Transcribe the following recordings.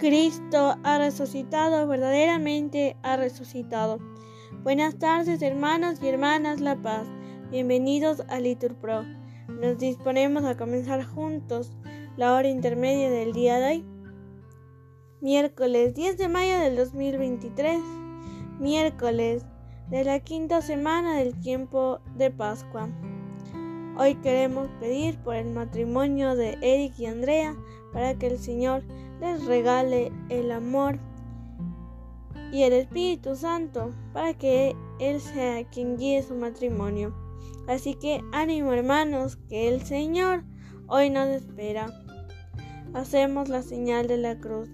Cristo ha resucitado, verdaderamente ha resucitado. Buenas tardes hermanos y hermanas La Paz, bienvenidos a Litur Pro. Nos disponemos a comenzar juntos la hora intermedia del día de hoy. Miércoles 10 de mayo del 2023, miércoles de la quinta semana del tiempo de Pascua. Hoy queremos pedir por el matrimonio de Eric y Andrea para que el Señor les regale el amor y el Espíritu Santo para que Él sea quien guíe su matrimonio. Así que ánimo hermanos, que el Señor hoy nos espera. Hacemos la señal de la cruz.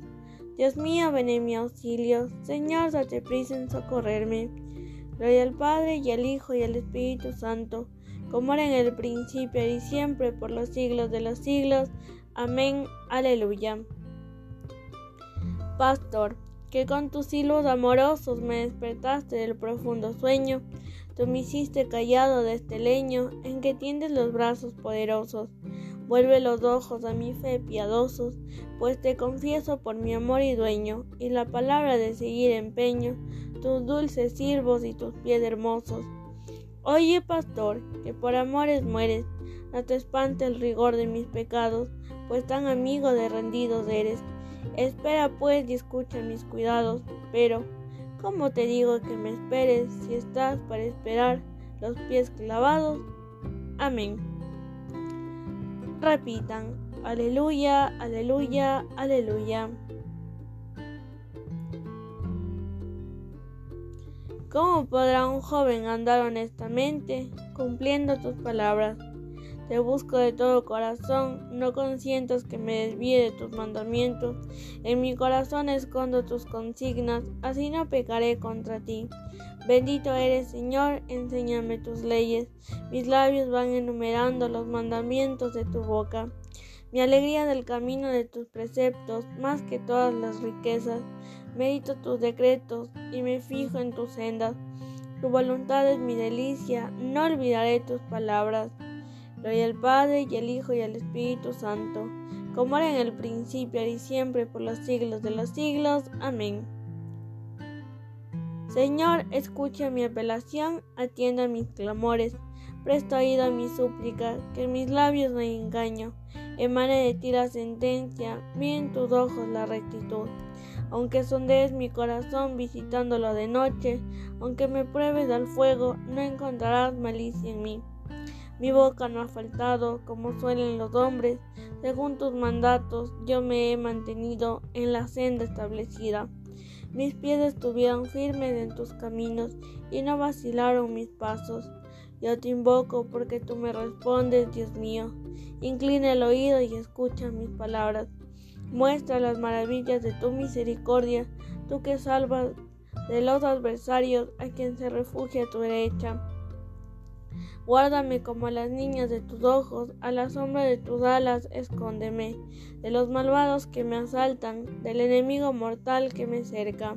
Dios mío, ven en mi auxilio. Señor, date prisa en socorrerme. Gloria al Padre y al Hijo y al Espíritu Santo, como era en el principio y siempre, por los siglos de los siglos. Amén. Aleluya. Pastor, que con tus hilos amorosos me despertaste del profundo sueño, tú me hiciste callado de este leño en que tiendes los brazos poderosos. Vuelve los ojos a mi fe piadosos, pues te confieso por mi amor y dueño, y la palabra de seguir empeño, tus dulces siervos y tus pies hermosos. Oye, pastor, que por amores mueres, no te espante el rigor de mis pecados, pues tan amigo de rendidos eres. Espera pues y escucha mis cuidados, pero ¿cómo te digo que me esperes si estás para esperar los pies clavados? Amén. Repitan, aleluya, aleluya, aleluya. ¿Cómo podrá un joven andar honestamente cumpliendo tus palabras? Te busco de todo corazón, no consientas que me desvíe de tus mandamientos. En mi corazón escondo tus consignas, así no pecaré contra ti. Bendito eres, Señor, enséñame tus leyes. Mis labios van enumerando los mandamientos de tu boca. Mi alegría del camino de tus preceptos, más que todas las riquezas. Medito tus decretos y me fijo en tus sendas. Tu voluntad es mi delicia, no olvidaré tus palabras. Gloria al Padre y al Hijo y al Espíritu Santo, como era en el principio y siempre por los siglos de los siglos. Amén. Señor, escucha mi apelación, atienda mis clamores, presta oído a mi súplica, que en mis labios no hay engaño, emane de ti la sentencia, en tus ojos la rectitud. Aunque sondees mi corazón visitándolo de noche, aunque me pruebes al fuego, no encontrarás malicia en mí. Mi boca no ha faltado, como suelen los hombres. Según tus mandatos, yo me he mantenido en la senda establecida. Mis pies estuvieron firmes en tus caminos y no vacilaron mis pasos. Yo te invoco porque tú me respondes, Dios mío. Inclina el oído y escucha mis palabras. Muestra las maravillas de tu misericordia, tú que salvas de los adversarios a quien se refugia a tu derecha. Guárdame como a las niñas de tus ojos, a la sombra de tus alas escóndeme, de los malvados que me asaltan, del enemigo mortal que me cerca.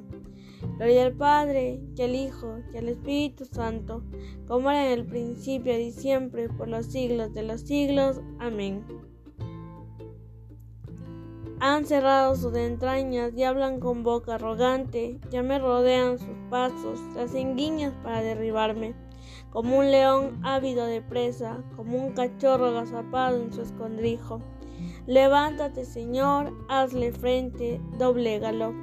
Gloria al Padre, y al Hijo, y al Espíritu Santo, como era en el principio y siempre, por los siglos de los siglos. Amén. Han cerrado sus entrañas y hablan con boca arrogante, ya me rodean sus pasos, las enguiñas para derribarme como un león ávido de presa, como un cachorro agazapado en su escondrijo. Levántate, Señor, hazle frente, doblégalo.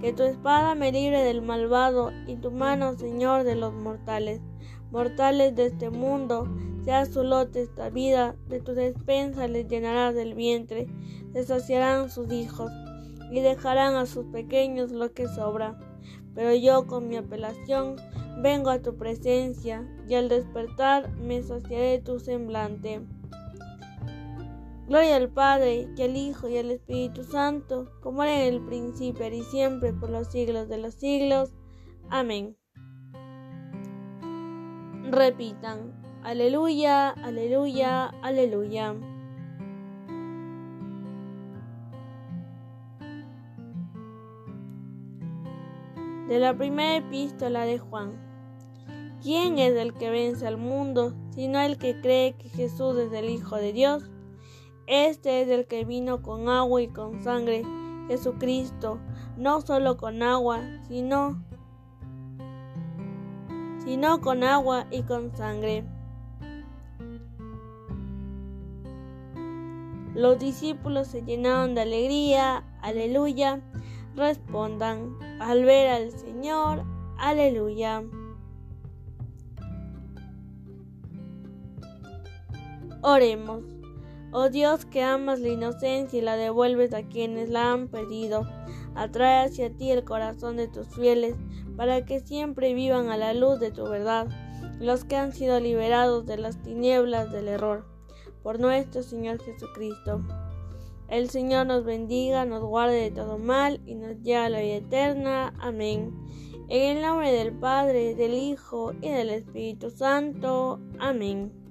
Que tu espada me libre del malvado y tu mano, Señor, de los mortales. Mortales de este mundo, sea su lote esta vida, de tu despensa les llenarás el vientre, se saciarán sus hijos y dejarán a sus pequeños lo que sobra. Pero yo con mi apelación vengo a tu presencia y al despertar me saciaré tu semblante. Gloria al Padre, y al Hijo, y al Espíritu Santo, como era en el principio y siempre, por los siglos de los siglos. Amén. Repitan, aleluya, aleluya, aleluya. De la primera epístola de Juan. ¿Quién es el que vence al mundo, sino el que cree que Jesús es el Hijo de Dios? Este es el que vino con agua y con sangre, Jesucristo, no solo con agua, sino, sino con agua y con sangre. Los discípulos se llenaron de alegría, aleluya. Respondan al ver al Señor, aleluya. Oremos. Oh Dios que amas la inocencia y la devuelves a quienes la han perdido, atrae hacia ti el corazón de tus fieles para que siempre vivan a la luz de tu verdad, los que han sido liberados de las tinieblas del error. Por nuestro Señor Jesucristo. El Señor nos bendiga, nos guarde de todo mal y nos lleve a la vida eterna. Amén. En el nombre del Padre, del Hijo y del Espíritu Santo. Amén.